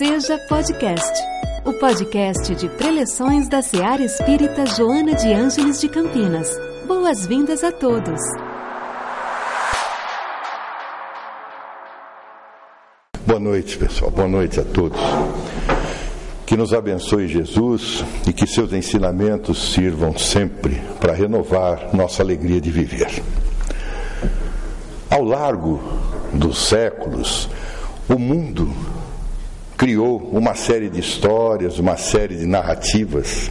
Seja Podcast, o podcast de preleções da Seara Espírita Joana de Ângeles de Campinas. Boas-vindas a todos. Boa noite, pessoal. Boa noite a todos. Que nos abençoe Jesus e que seus ensinamentos sirvam sempre para renovar nossa alegria de viver. Ao largo dos séculos, o mundo criou uma série de histórias, uma série de narrativas,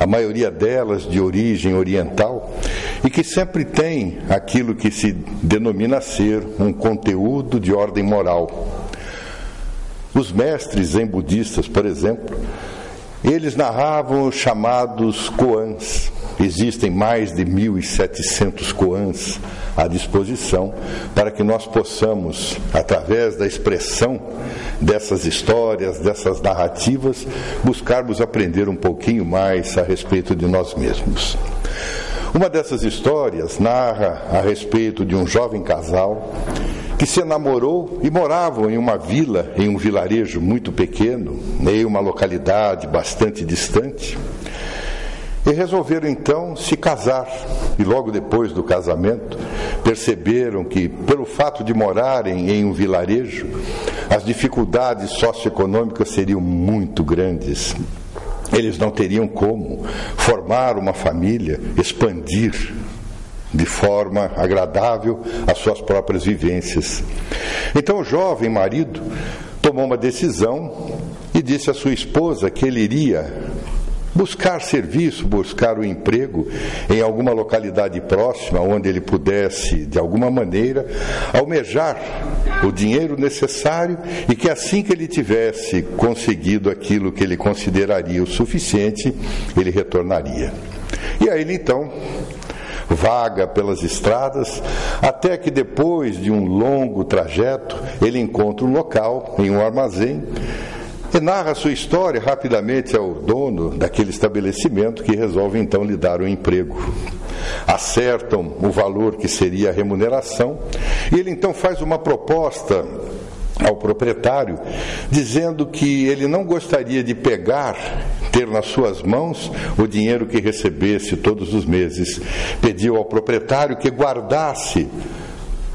a maioria delas de origem oriental, e que sempre tem aquilo que se denomina ser um conteúdo de ordem moral. Os mestres zen budistas, por exemplo, eles narravam os chamados koans. Existem mais de 1.700 koans à disposição para que nós possamos, através da expressão dessas histórias, dessas narrativas, buscarmos aprender um pouquinho mais a respeito de nós mesmos. Uma dessas histórias narra a respeito de um jovem casal que se namorou e moravam em uma vila, em um vilarejo muito pequeno, em uma localidade bastante distante. E resolveram então se casar. E logo depois do casamento, perceberam que, pelo fato de morarem em um vilarejo, as dificuldades socioeconômicas seriam muito grandes. Eles não teriam como formar uma família, expandir de forma agradável as suas próprias vivências. Então o jovem marido tomou uma decisão e disse à sua esposa que ele iria buscar serviço, buscar o um emprego em alguma localidade próxima onde ele pudesse, de alguma maneira, almejar o dinheiro necessário e que assim que ele tivesse conseguido aquilo que ele consideraria o suficiente, ele retornaria. E aí ele então vaga pelas estradas, até que depois de um longo trajeto, ele encontra um local, em um armazém, e narra sua história rapidamente ao dono daquele estabelecimento que resolve então lhe dar um emprego. Acertam o valor que seria a remuneração e ele então faz uma proposta ao proprietário, dizendo que ele não gostaria de pegar, ter nas suas mãos o dinheiro que recebesse todos os meses. Pediu ao proprietário que guardasse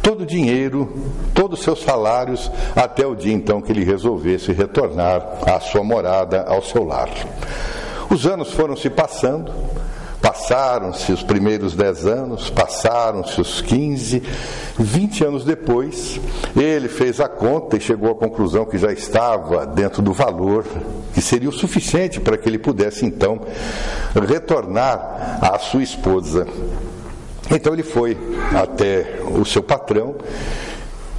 todo o dinheiro, todos os seus salários, até o dia então que ele resolvesse retornar à sua morada, ao seu lar. Os anos foram se passando, passaram-se os primeiros dez anos, passaram-se os quinze, vinte anos depois, ele fez a conta e chegou à conclusão que já estava dentro do valor que seria o suficiente para que ele pudesse então retornar à sua esposa então ele foi até o seu patrão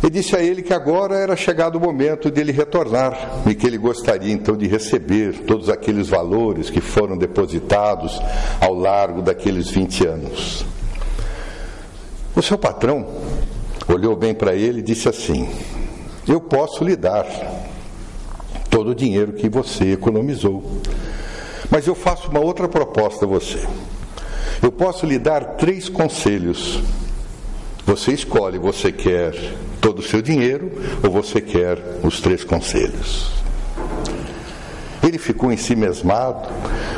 e disse a ele que agora era chegado o momento dele retornar e que ele gostaria então de receber todos aqueles valores que foram depositados ao largo daqueles 20 anos. O seu patrão olhou bem para ele e disse assim: Eu posso lhe dar todo o dinheiro que você economizou, mas eu faço uma outra proposta a você. Eu posso lhe dar três conselhos. Você escolhe, você quer todo o seu dinheiro ou você quer os três conselhos. Ele ficou em si mesmado,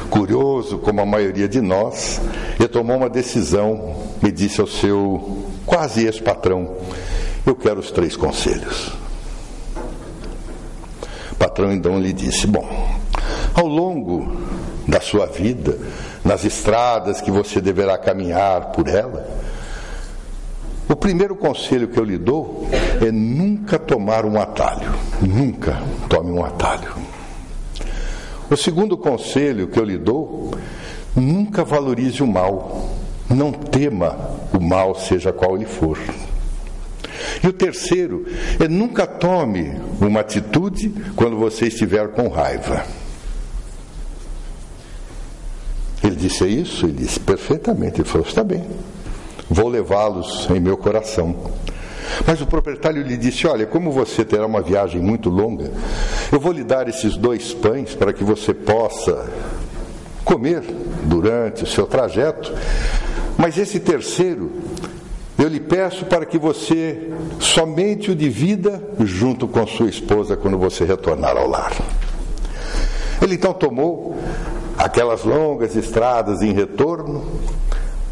curioso como a maioria de nós, e tomou uma decisão e disse ao seu quase ex-patrão: Eu quero os três conselhos. O patrão então lhe disse: Bom, ao longo da sua vida, nas estradas que você deverá caminhar por ela. O primeiro conselho que eu lhe dou é nunca tomar um atalho. Nunca tome um atalho. O segundo conselho que eu lhe dou, nunca valorize o mal. Não tema o mal, seja qual ele for. E o terceiro é nunca tome uma atitude quando você estiver com raiva. Disse isso? Ele disse perfeitamente. Ele falou: está bem, vou levá-los em meu coração. Mas o proprietário lhe disse: Olha, como você terá uma viagem muito longa, eu vou lhe dar esses dois pães para que você possa comer durante o seu trajeto. Mas esse terceiro, Eu lhe peço para que você somente o divida junto com sua esposa quando você retornar ao lar. Ele então tomou aquelas longas estradas em retorno.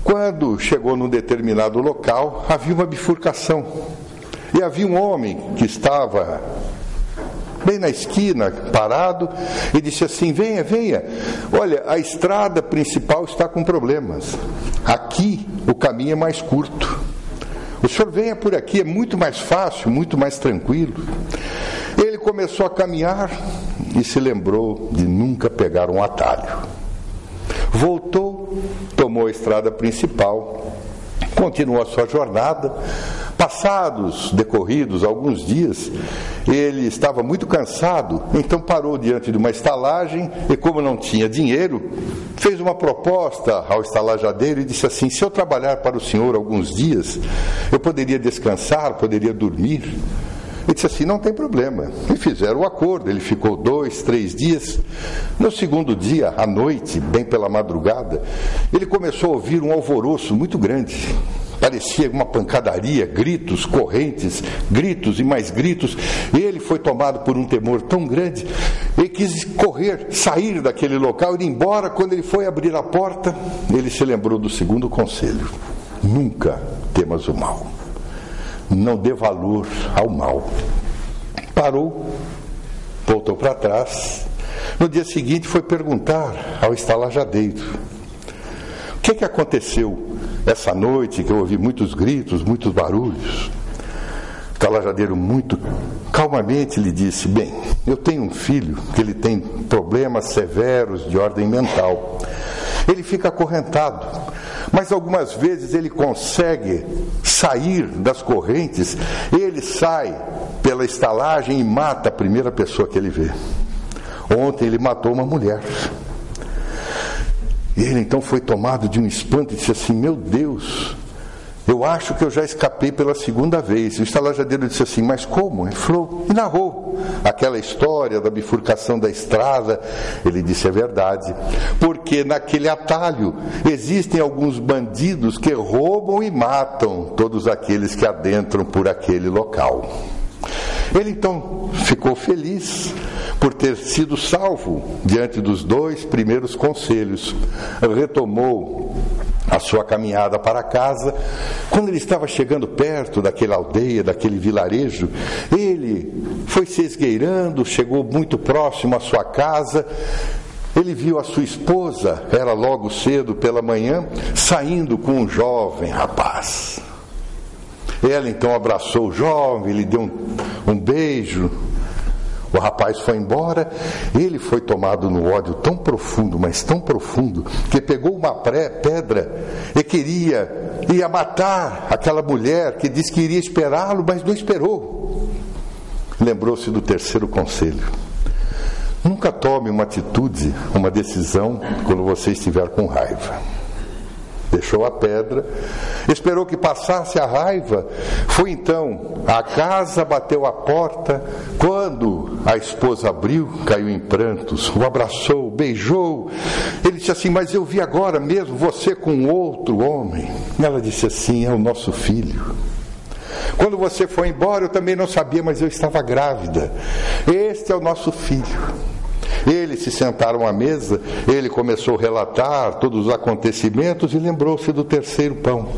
Quando chegou num determinado local, havia uma bifurcação. E havia um homem que estava bem na esquina, parado, e disse assim: Venha, venha. Olha, a estrada principal está com problemas. Aqui o caminho é mais curto. O senhor venha por aqui, é muito mais fácil, muito mais tranquilo. Ele começou a caminhar e se lembrou de nunca pegar um atalho. Voltou, tomou a estrada principal, continuou a sua jornada. Passados, decorridos alguns dias, ele estava muito cansado, então parou diante de uma estalagem e, como não tinha dinheiro, fez uma proposta ao estalajadeiro e disse assim: Se eu trabalhar para o senhor alguns dias, eu poderia descansar, poderia dormir. Ele disse assim: não tem problema. E fizeram o acordo. Ele ficou dois, três dias. No segundo dia, à noite, bem pela madrugada, ele começou a ouvir um alvoroço muito grande. Parecia uma pancadaria, gritos, correntes, gritos e mais gritos. Ele foi tomado por um temor tão grande, ele quis correr, sair daquele local, ir embora. Quando ele foi abrir a porta, ele se lembrou do segundo conselho: nunca temas o mal, não dê valor ao mal. Parou, voltou para trás. No dia seguinte, foi perguntar ao estalajadeiro: o que, que aconteceu? essa noite que eu ouvi muitos gritos, muitos barulhos. O talajadeiro muito calmamente lhe disse: Bem, eu tenho um filho que ele tem problemas severos de ordem mental. Ele fica acorrentado, mas algumas vezes ele consegue sair das correntes, ele sai pela estalagem e mata a primeira pessoa que ele vê. Ontem ele matou uma mulher. E ele então foi tomado de um espanto e disse assim: Meu Deus, eu acho que eu já escapei pela segunda vez. O estalajadeiro disse assim: Mas como? Ele falou e narrou aquela história da bifurcação da estrada. Ele disse: É verdade, porque naquele atalho existem alguns bandidos que roubam e matam todos aqueles que adentram por aquele local. Ele então ficou feliz por ter sido salvo diante dos dois primeiros conselhos. Retomou a sua caminhada para casa. Quando ele estava chegando perto daquela aldeia, daquele vilarejo, ele foi se esgueirando, chegou muito próximo à sua casa. Ele viu a sua esposa, era logo cedo pela manhã, saindo com um jovem rapaz. Ela então abraçou o jovem, lhe deu um, um beijo. O rapaz foi embora, ele foi tomado no ódio tão profundo, mas tão profundo, que pegou uma pré, pedra e queria, ia matar aquela mulher que disse que iria esperá-lo, mas não esperou. Lembrou-se do terceiro conselho. Nunca tome uma atitude, uma decisão, quando você estiver com raiva deixou a pedra, esperou que passasse a raiva, foi então à casa, bateu a porta. Quando a esposa abriu, caiu em prantos, o abraçou, beijou. Ele disse assim: Mas eu vi agora mesmo você com outro homem. Ela disse assim: É o nosso filho. Quando você foi embora, eu também não sabia, mas eu estava grávida. Este é o nosso filho. Eles se sentaram à mesa, ele começou a relatar todos os acontecimentos e lembrou-se do terceiro pão.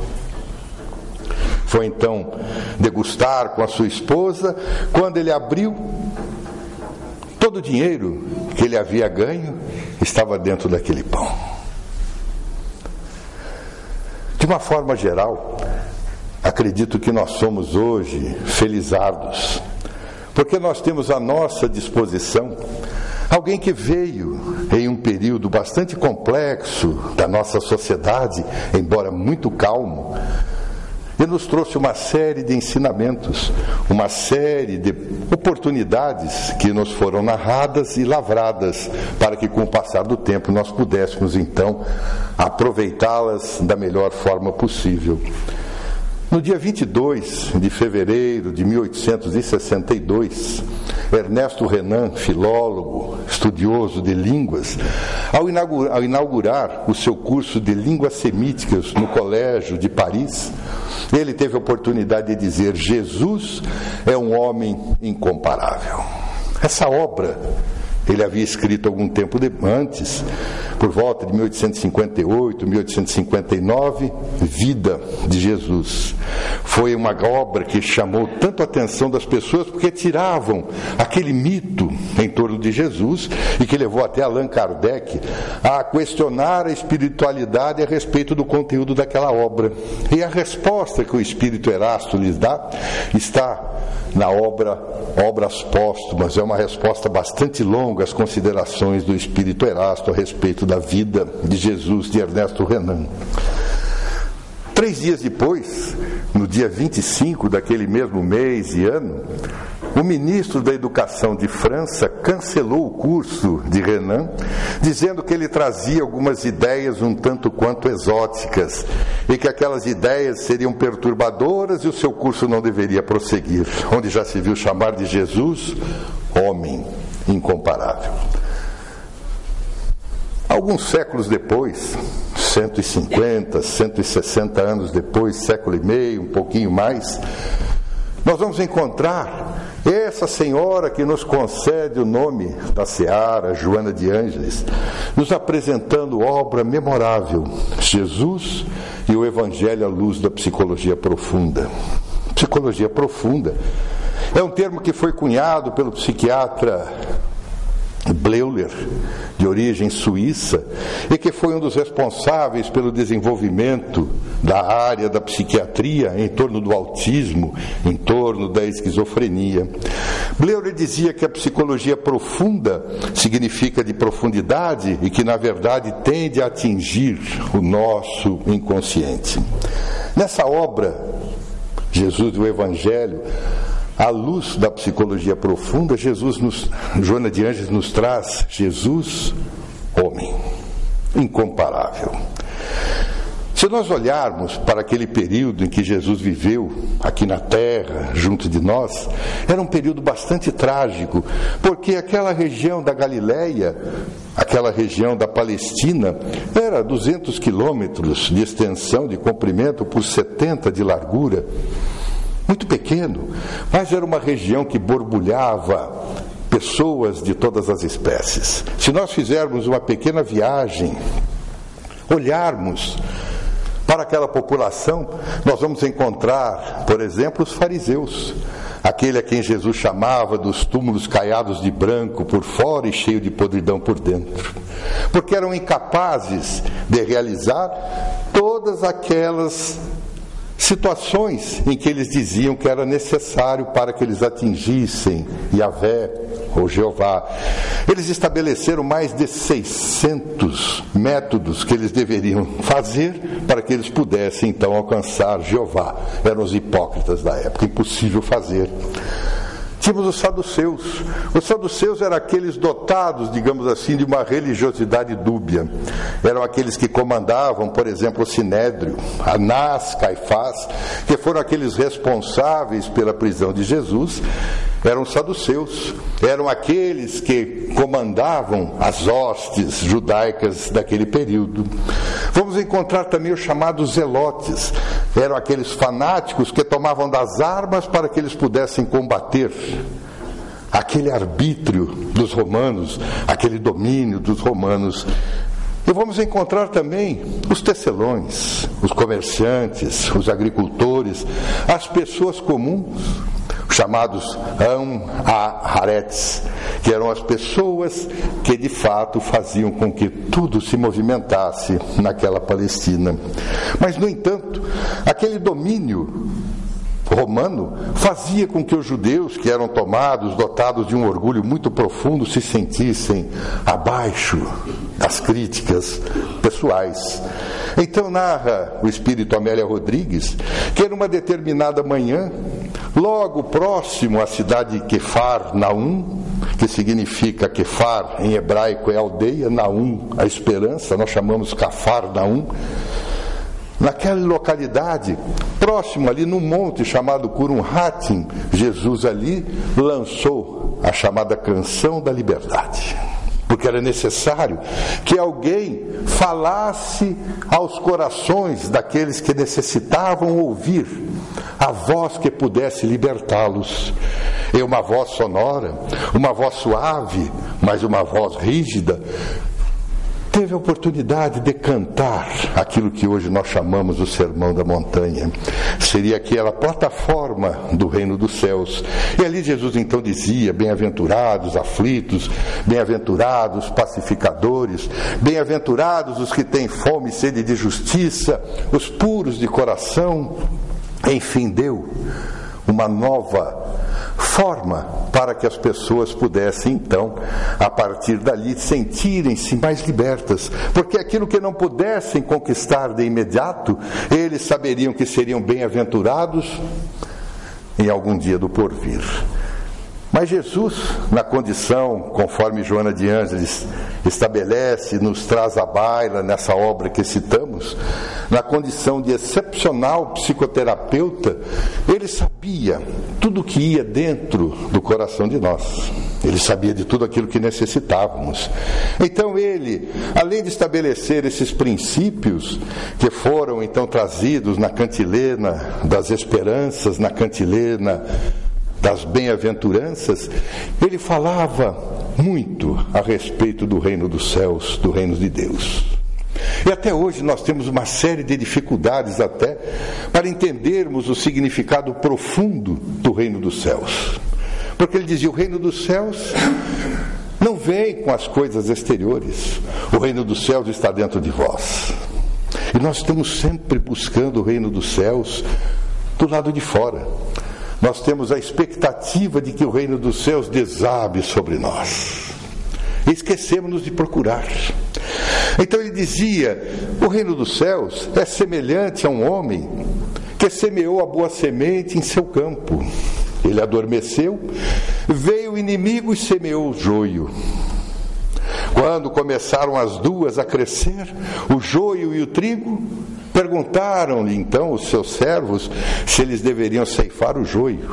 Foi então degustar com a sua esposa, quando ele abriu, todo o dinheiro que ele havia ganho estava dentro daquele pão. De uma forma geral, acredito que nós somos hoje felizardos, porque nós temos à nossa disposição Alguém que veio em um período bastante complexo da nossa sociedade, embora muito calmo, e nos trouxe uma série de ensinamentos, uma série de oportunidades que nos foram narradas e lavradas para que, com o passar do tempo, nós pudéssemos então aproveitá-las da melhor forma possível. No dia 22 de fevereiro de 1862, Ernesto Renan, filólogo, estudioso de línguas, ao inaugurar, ao inaugurar o seu curso de línguas semíticas no Colégio de Paris, ele teve a oportunidade de dizer: Jesus é um homem incomparável. Essa obra ele havia escrito algum tempo antes, por volta de 1858, 1859, Vida de Jesus. Foi uma obra que chamou tanto a atenção das pessoas porque tiravam aquele mito em torno de Jesus e que levou até Allan Kardec a questionar a espiritualidade a respeito do conteúdo daquela obra. E a resposta que o Espírito Erasto lhes dá está na obra Obras Póstumas. É uma resposta bastante longa às considerações do Espírito Erasto a respeito da vida de Jesus, de Ernesto Renan. Três dias depois, no dia 25 daquele mesmo mês e ano, o ministro da Educação de França cancelou o curso de Renan, dizendo que ele trazia algumas ideias um tanto quanto exóticas e que aquelas ideias seriam perturbadoras e o seu curso não deveria prosseguir, onde já se viu chamar de Jesus homem incomparável. Alguns séculos depois, 150, 160 anos depois, século e meio, um pouquinho mais, nós vamos encontrar essa senhora que nos concede o nome da Seara, Joana de Ângeles, nos apresentando obra memorável, Jesus e o Evangelho à luz da psicologia profunda. Psicologia profunda é um termo que foi cunhado pelo psiquiatra Bleuler, de origem suíça, e que foi um dos responsáveis pelo desenvolvimento da área da psiquiatria em torno do autismo, em torno da esquizofrenia. Bleuler dizia que a psicologia profunda significa de profundidade e que, na verdade, tende a atingir o nosso inconsciente. Nessa obra, Jesus do Evangelho, à luz da psicologia profunda, Jesus nos, Joana de Anjos nos traz Jesus, homem, incomparável. Se nós olharmos para aquele período em que Jesus viveu aqui na terra, junto de nós, era um período bastante trágico, porque aquela região da Galileia, aquela região da Palestina, era 200 quilômetros de extensão, de comprimento, por 70 de largura muito pequeno, mas era uma região que borbulhava pessoas de todas as espécies. Se nós fizermos uma pequena viagem, olharmos para aquela população, nós vamos encontrar, por exemplo, os fariseus, aquele a quem Jesus chamava dos túmulos caiados de branco por fora e cheio de podridão por dentro, porque eram incapazes de realizar todas aquelas situações em que eles diziam que era necessário para que eles atingissem Yahvé ou Jeová. Eles estabeleceram mais de 600 métodos que eles deveriam fazer para que eles pudessem então alcançar Jeová. Eram os hipócritas da época, impossível fazer. Tínhamos os saduceus. Os saduceus eram aqueles dotados, digamos assim, de uma religiosidade dúbia. Eram aqueles que comandavam, por exemplo, o Sinédrio, Anás, Caifás, que foram aqueles responsáveis pela prisão de Jesus eram saduceus, eram aqueles que comandavam as hostes judaicas daquele período. Vamos encontrar também os chamados zelotes, eram aqueles fanáticos que tomavam das armas para que eles pudessem combater aquele arbítrio dos romanos, aquele domínio dos romanos. E vamos encontrar também os tecelões, os comerciantes, os agricultores, as pessoas comuns chamados Am Haaretz, que eram as pessoas que de fato faziam com que tudo se movimentasse naquela Palestina. Mas, no entanto, aquele domínio romano fazia com que os judeus, que eram tomados, dotados de um orgulho muito profundo, se sentissem abaixo das críticas pessoais. Então narra o espírito Amélia Rodrigues que numa determinada manhã, logo próximo à cidade de Kefar Naum, que significa Kefar em hebraico é aldeia, Naum a esperança, nós chamamos Kafar Naum, Naquela localidade, próximo ali no monte chamado Kurum Hatim, Jesus ali lançou a chamada canção da liberdade. porque era necessário que alguém falasse aos corações daqueles que necessitavam ouvir a voz que pudesse libertá-los. E uma voz sonora, uma voz suave, mas uma voz rígida, teve a oportunidade de cantar aquilo que hoje nós chamamos o Sermão da Montanha. Seria aquela plataforma do reino dos céus. E ali Jesus então dizia: Bem-aventurados aflitos, bem-aventurados pacificadores, bem-aventurados os que têm fome e sede de justiça, os puros de coração. Enfim, deu uma nova forma para que as pessoas pudessem então, a partir dali, sentirem-se mais libertas, porque aquilo que não pudessem conquistar de imediato, eles saberiam que seriam bem-aventurados em algum dia do porvir. Mas Jesus, na condição, conforme Joana de Ângeles estabelece, nos traz à baila nessa obra que citamos, na condição de excepcional psicoterapeuta, ele sabia tudo o que ia dentro do coração de nós. Ele sabia de tudo aquilo que necessitávamos. Então ele, além de estabelecer esses princípios que foram então trazidos na cantilena das esperanças, na cantilena das bem-aventuranças, ele falava muito a respeito do reino dos céus, do reino de Deus. E até hoje nós temos uma série de dificuldades até para entendermos o significado profundo do reino dos céus. Porque ele dizia: o reino dos céus não vem com as coisas exteriores, o reino dos céus está dentro de vós. E nós estamos sempre buscando o reino dos céus do lado de fora nós temos a expectativa de que o reino dos céus desabe sobre nós. Esquecemos-nos de procurar. Então ele dizia: o reino dos céus é semelhante a um homem que semeou a boa semente em seu campo. Ele adormeceu, veio o inimigo e semeou o joio. Quando começaram as duas a crescer, o joio e o trigo, Perguntaram-lhe então os seus servos se eles deveriam ceifar o joio.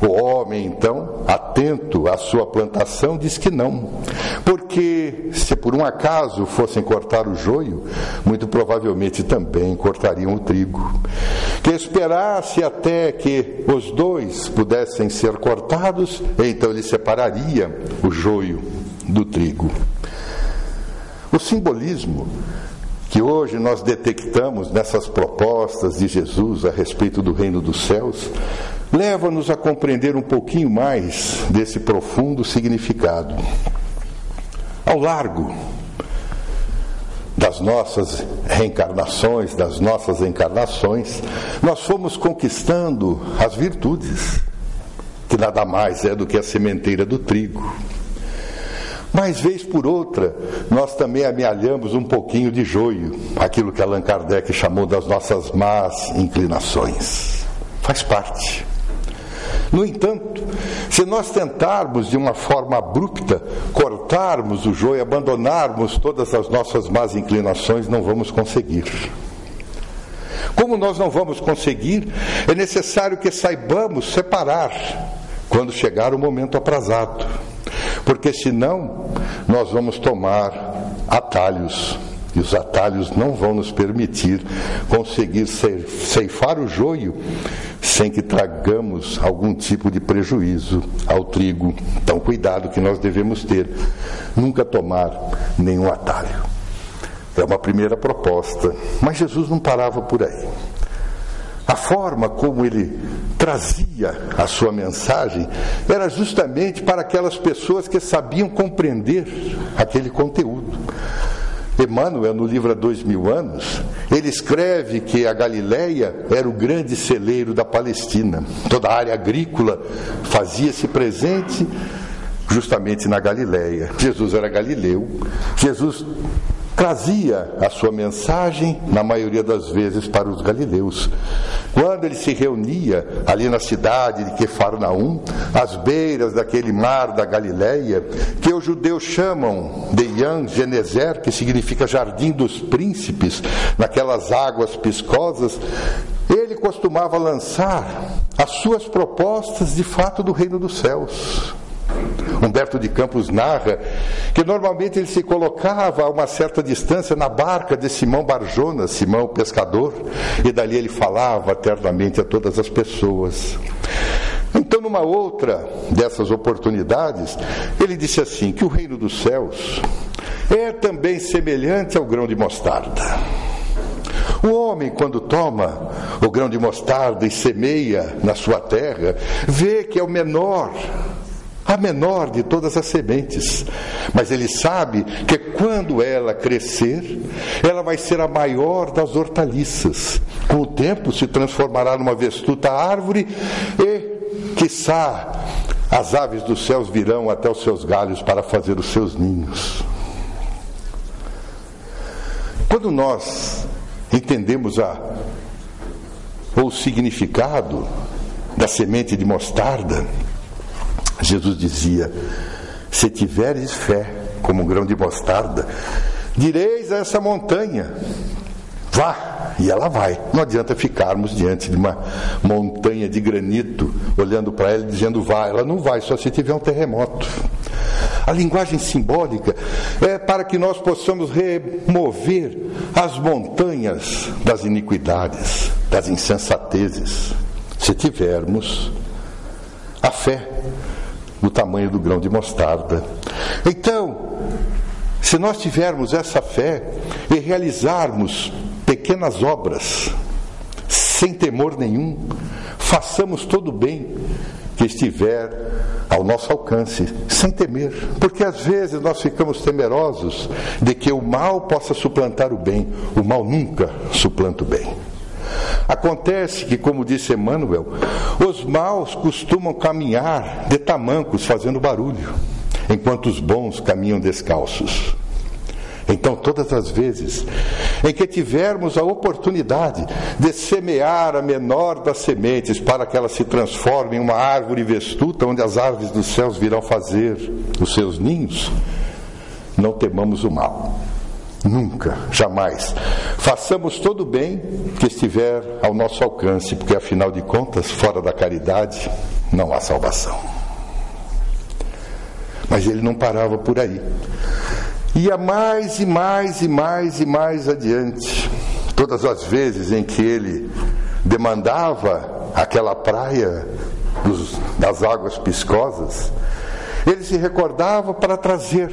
O homem, então, atento à sua plantação, diz que não, porque se por um acaso fossem cortar o joio, muito provavelmente também cortariam o trigo. Que esperasse até que os dois pudessem ser cortados, então ele separaria o joio do trigo. O simbolismo que hoje nós detectamos nessas propostas de Jesus a respeito do reino dos céus, leva-nos a compreender um pouquinho mais desse profundo significado. Ao largo das nossas reencarnações, das nossas encarnações, nós fomos conquistando as virtudes, que nada mais é do que a sementeira do trigo. Mas, vez por outra, nós também amealhamos um pouquinho de joio, aquilo que Allan Kardec chamou das nossas más inclinações. Faz parte. No entanto, se nós tentarmos de uma forma abrupta cortarmos o joio, abandonarmos todas as nossas más inclinações, não vamos conseguir. Como nós não vamos conseguir, é necessário que saibamos separar quando chegar o momento aprazado porque senão nós vamos tomar atalhos. E os atalhos não vão nos permitir conseguir ceifar o joio sem que tragamos algum tipo de prejuízo ao trigo. Então, cuidado que nós devemos ter, nunca tomar nenhum atalho. É uma primeira proposta. Mas Jesus não parava por aí. A forma como ele trazia a sua mensagem era justamente para aquelas pessoas que sabiam compreender aquele conteúdo. Emmanuel, no livro Há Dois Mil Anos, ele escreve que a Galileia era o grande celeiro da Palestina. Toda a área agrícola fazia-se presente justamente na Galileia. Jesus era galileu. Jesus trazia a sua mensagem, na maioria das vezes, para os galileus. Quando ele se reunia ali na cidade de Quefarnaum, às beiras daquele mar da Galileia, que os judeus chamam de Yan Genezer, que significa jardim dos príncipes, naquelas águas piscosas, ele costumava lançar as suas propostas de fato do reino dos céus Humberto de Campos narra que normalmente ele se colocava a uma certa distância na barca de Simão Barjona, Simão pescador, e dali ele falava eternamente a todas as pessoas. Então, numa outra dessas oportunidades, ele disse assim: que o reino dos céus é também semelhante ao grão de mostarda. O homem, quando toma o grão de mostarda e semeia na sua terra, vê que é o menor a menor de todas as sementes. Mas ele sabe que quando ela crescer, ela vai ser a maior das hortaliças. Com o tempo se transformará numa vestuta árvore e, quiçá, as aves dos céus virão até os seus galhos para fazer os seus ninhos. Quando nós entendemos a, o significado da semente de mostarda, Jesus dizia: Se tiveres fé como um grão de mostarda, direis a essa montanha: Vá, e ela vai. Não adianta ficarmos diante de uma montanha de granito, olhando para ela e dizendo vá. Ela não vai, só se tiver um terremoto. A linguagem simbólica é para que nós possamos remover as montanhas das iniquidades, das insensatezes, se tivermos a fé do tamanho do grão de mostarda. Então, se nós tivermos essa fé e realizarmos pequenas obras, sem temor nenhum, façamos todo o bem que estiver ao nosso alcance, sem temer, porque às vezes nós ficamos temerosos de que o mal possa suplantar o bem, o mal nunca suplanta o bem. Acontece que, como disse Emmanuel, os maus costumam caminhar de tamancos fazendo barulho, enquanto os bons caminham descalços. Então, todas as vezes em que tivermos a oportunidade de semear a menor das sementes para que ela se transforme em uma árvore vestuta, onde as aves dos céus virão fazer os seus ninhos, não temamos o mal. Nunca, jamais. Façamos todo o bem que estiver ao nosso alcance, porque afinal de contas, fora da caridade, não há salvação. Mas ele não parava por aí. Ia mais e mais e mais e mais adiante. Todas as vezes em que ele demandava aquela praia dos, das águas piscosas, ele se recordava para trazer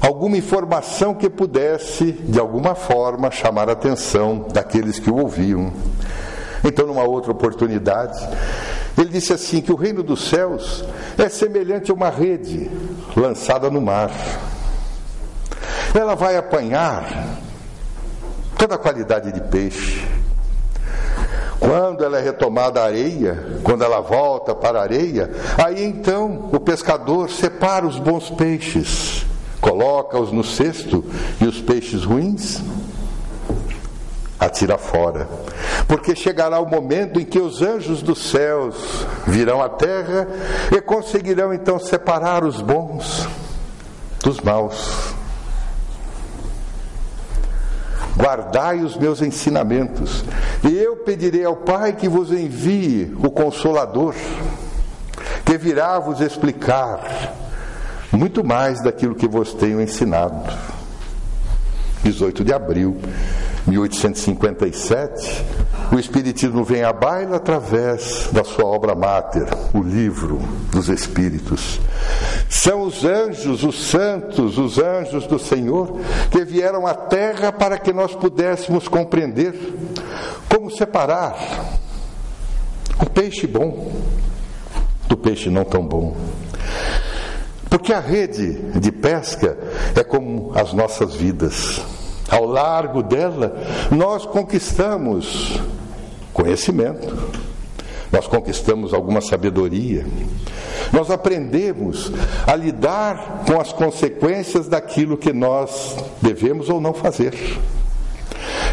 alguma informação que pudesse, de alguma forma, chamar a atenção daqueles que o ouviam. Então, numa outra oportunidade, ele disse assim: que o reino dos céus é semelhante a uma rede lançada no mar. Ela vai apanhar toda a qualidade de peixe. Quando ela é retomada a areia, quando ela volta para a areia, aí então o pescador separa os bons peixes coloca-os no cesto e os peixes ruins atira fora. Porque chegará o momento em que os anjos dos céus virão à terra e conseguirão então separar os bons dos maus. Guardai os meus ensinamentos, e eu pedirei ao Pai que vos envie o Consolador, que virá vos explicar muito mais daquilo que vos tenho ensinado. 18 de abril de 1857, o Espiritismo vem à baila através da sua obra máter, o Livro dos Espíritos. São os anjos, os santos, os anjos do Senhor, que vieram à Terra para que nós pudéssemos compreender como separar o peixe bom do peixe não tão bom. Porque a rede de pesca é como as nossas vidas. Ao largo dela, nós conquistamos conhecimento, nós conquistamos alguma sabedoria, nós aprendemos a lidar com as consequências daquilo que nós devemos ou não fazer.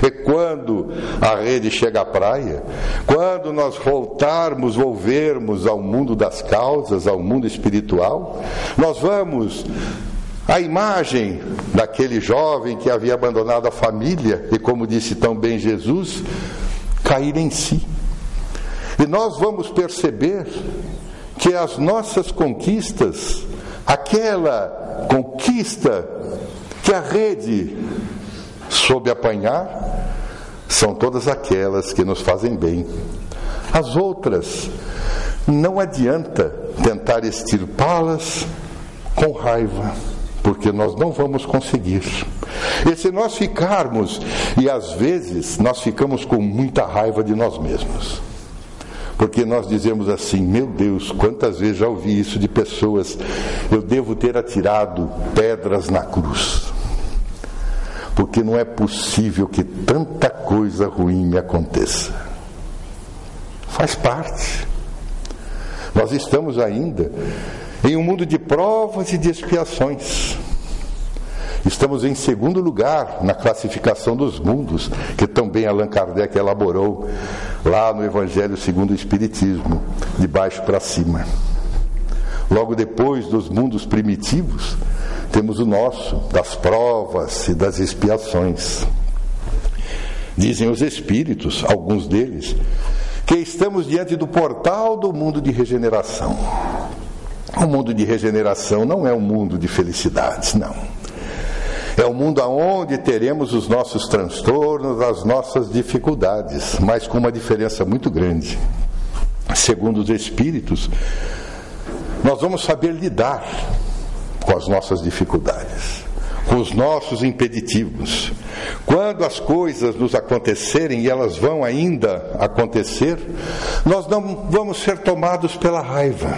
E quando a rede chega à praia, quando nós voltarmos, volvermos ao mundo das causas, ao mundo espiritual, nós vamos a imagem daquele jovem que havia abandonado a família e, como disse tão bem Jesus, cair em si. E nós vamos perceber que as nossas conquistas aquela conquista que a rede soube apanhar, são todas aquelas que nos fazem bem. As outras, não adianta tentar extirpá-las com raiva, porque nós não vamos conseguir. E se nós ficarmos, e às vezes nós ficamos com muita raiva de nós mesmos. Porque nós dizemos assim, meu Deus, quantas vezes já ouvi isso de pessoas, eu devo ter atirado pedras na cruz. Porque não é possível que tanta coisa ruim me aconteça. Faz parte. Nós estamos ainda em um mundo de provas e de expiações. Estamos em segundo lugar na classificação dos mundos, que também Allan Kardec elaborou lá no Evangelho segundo o Espiritismo, de baixo para cima. Logo depois dos mundos primitivos, temos o nosso, das provas e das expiações. Dizem os espíritos, alguns deles, que estamos diante do portal do mundo de regeneração. O mundo de regeneração não é um mundo de felicidades, não. É um mundo onde teremos os nossos transtornos, as nossas dificuldades, mas com uma diferença muito grande. Segundo os Espíritos, nós vamos saber lidar com as nossas dificuldades, com os nossos impeditivos. Quando as coisas nos acontecerem, e elas vão ainda acontecer, nós não vamos ser tomados pela raiva.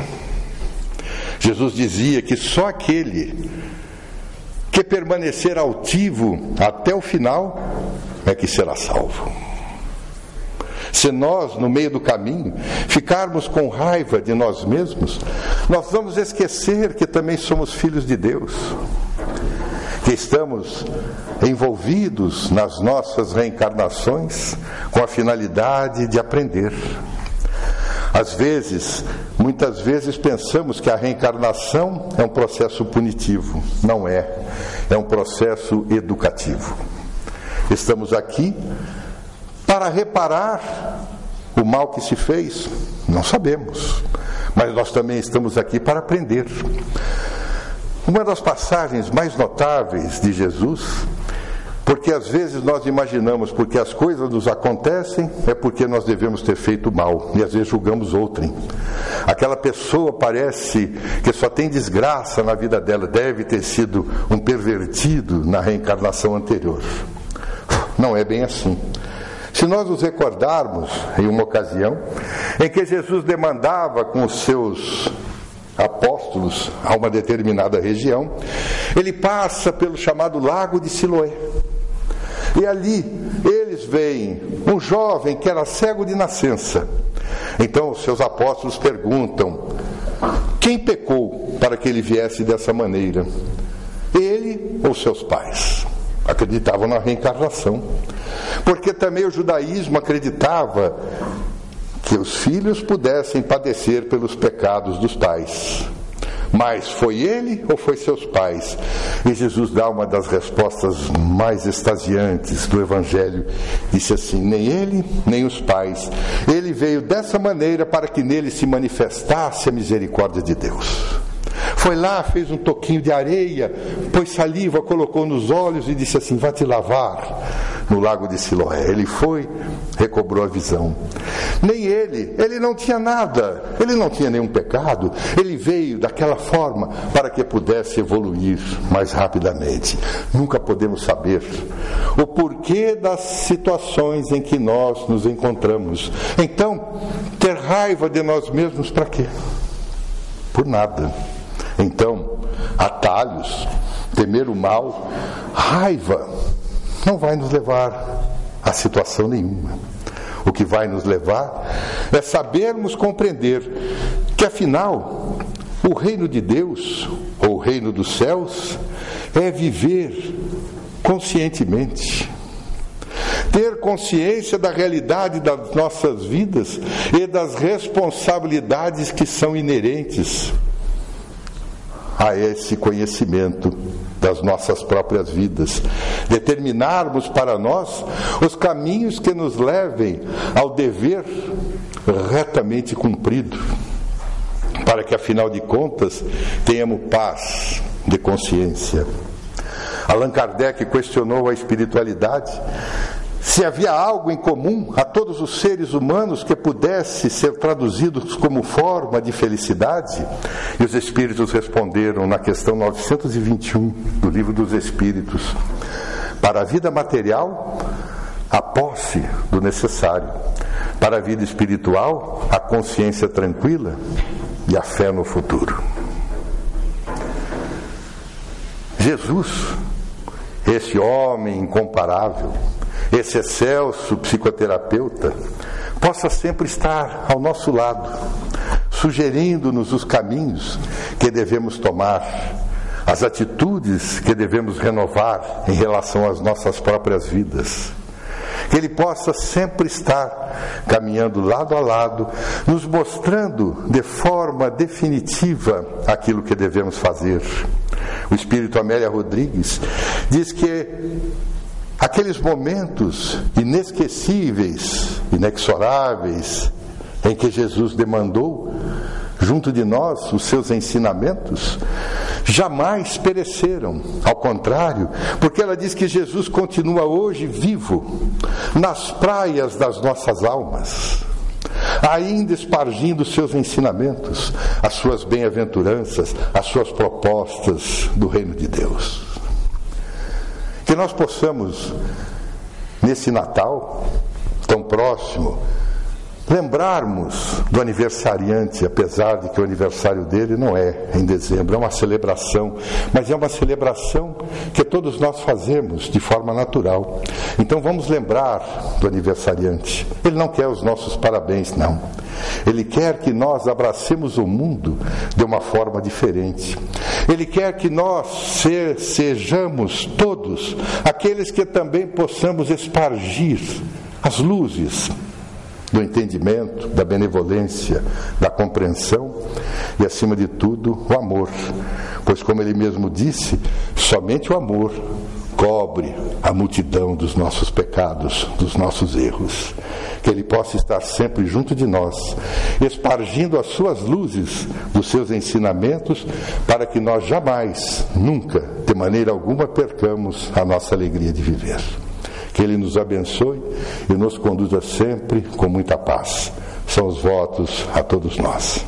Jesus dizia que só aquele que permanecer altivo até o final é que será salvo. Se nós, no meio do caminho, ficarmos com raiva de nós mesmos, nós vamos esquecer que também somos filhos de Deus, que estamos envolvidos nas nossas reencarnações com a finalidade de aprender. Às vezes, muitas vezes pensamos que a reencarnação é um processo punitivo. Não é. É um processo educativo. Estamos aqui para reparar o mal que se fez? Não sabemos. Mas nós também estamos aqui para aprender. Uma das passagens mais notáveis de Jesus porque às vezes nós imaginamos porque as coisas nos acontecem é porque nós devemos ter feito mal e às vezes julgamos outrem. Aquela pessoa parece que só tem desgraça na vida dela, deve ter sido um pervertido na reencarnação anterior. Não é bem assim. Se nós nos recordarmos em uma ocasião em que Jesus demandava com os seus apóstolos a uma determinada região, ele passa pelo chamado Lago de Siloé. E ali eles veem um jovem que era cego de nascença. Então os seus apóstolos perguntam: quem pecou para que ele viesse dessa maneira? Ele ou seus pais? Acreditavam na reencarnação. Porque também o judaísmo acreditava que os filhos pudessem padecer pelos pecados dos pais. Mas foi ele ou foi seus pais? E Jesus dá uma das respostas mais extasiantes do Evangelho. Disse assim: nem ele, nem os pais. Ele veio dessa maneira para que nele se manifestasse a misericórdia de Deus. Foi lá, fez um toquinho de areia, pôs saliva, colocou nos olhos e disse assim: Vá te lavar no lago de Siloé. Ele foi, recobrou a visão. Nem ele, ele não tinha nada, ele não tinha nenhum pecado, ele veio daquela forma para que pudesse evoluir mais rapidamente. Nunca podemos saber o porquê das situações em que nós nos encontramos. Então, ter raiva de nós mesmos para quê? Por nada. Então, atalhos, temer o mal, raiva, não vai nos levar a situação nenhuma. O que vai nos levar é sabermos compreender que, afinal, o reino de Deus, ou o reino dos céus, é viver conscientemente. Ter consciência da realidade das nossas vidas e das responsabilidades que são inerentes a esse conhecimento das nossas próprias vidas, determinarmos para nós os caminhos que nos levem ao dever retamente cumprido, para que, afinal de contas, tenhamos paz de consciência. Allan Kardec questionou a espiritualidade se havia algo em comum a todos os seres humanos que pudesse ser traduzido como forma de felicidade? E os espíritos responderam na questão 921 do Livro dos Espíritos: para a vida material, a posse do necessário, para a vida espiritual, a consciência tranquila e a fé no futuro. Jesus, esse homem incomparável, esse excelso psicoterapeuta, possa sempre estar ao nosso lado, sugerindo-nos os caminhos que devemos tomar, as atitudes que devemos renovar em relação às nossas próprias vidas. Que Ele possa sempre estar caminhando lado a lado, nos mostrando de forma definitiva aquilo que devemos fazer. O Espírito Amélia Rodrigues diz que Aqueles momentos inesquecíveis, inexoráveis, em que Jesus demandou junto de nós os seus ensinamentos, jamais pereceram. Ao contrário, porque ela diz que Jesus continua hoje vivo nas praias das nossas almas, ainda espargindo seus ensinamentos, as suas bem-aventuranças, as suas propostas do reino de Deus. Que nós possamos, nesse Natal tão próximo, lembrarmos do aniversariante, apesar de que o aniversário dele não é em dezembro, é uma celebração, mas é uma celebração que todos nós fazemos de forma natural. Então vamos lembrar do aniversariante. Ele não quer os nossos parabéns, não. Ele quer que nós abracemos o mundo de uma forma diferente. Ele quer que nós sejamos todos aqueles que também possamos espargir as luzes do entendimento, da benevolência, da compreensão e, acima de tudo, o amor. Pois, como ele mesmo disse, somente o amor cobre a multidão dos nossos pecados, dos nossos erros. Que Ele possa estar sempre junto de nós, espargindo as suas luzes dos seus ensinamentos, para que nós jamais, nunca, de maneira alguma, percamos a nossa alegria de viver. Que Ele nos abençoe e nos conduza sempre com muita paz. São os votos a todos nós.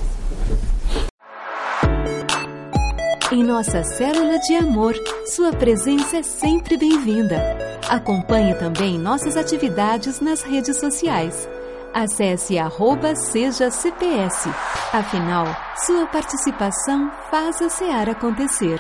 Em nossa célula de amor, sua presença é sempre bem-vinda. Acompanhe também nossas atividades nas redes sociais. Acesse arroba seja CPS. Afinal, sua participação faz a SEAR acontecer.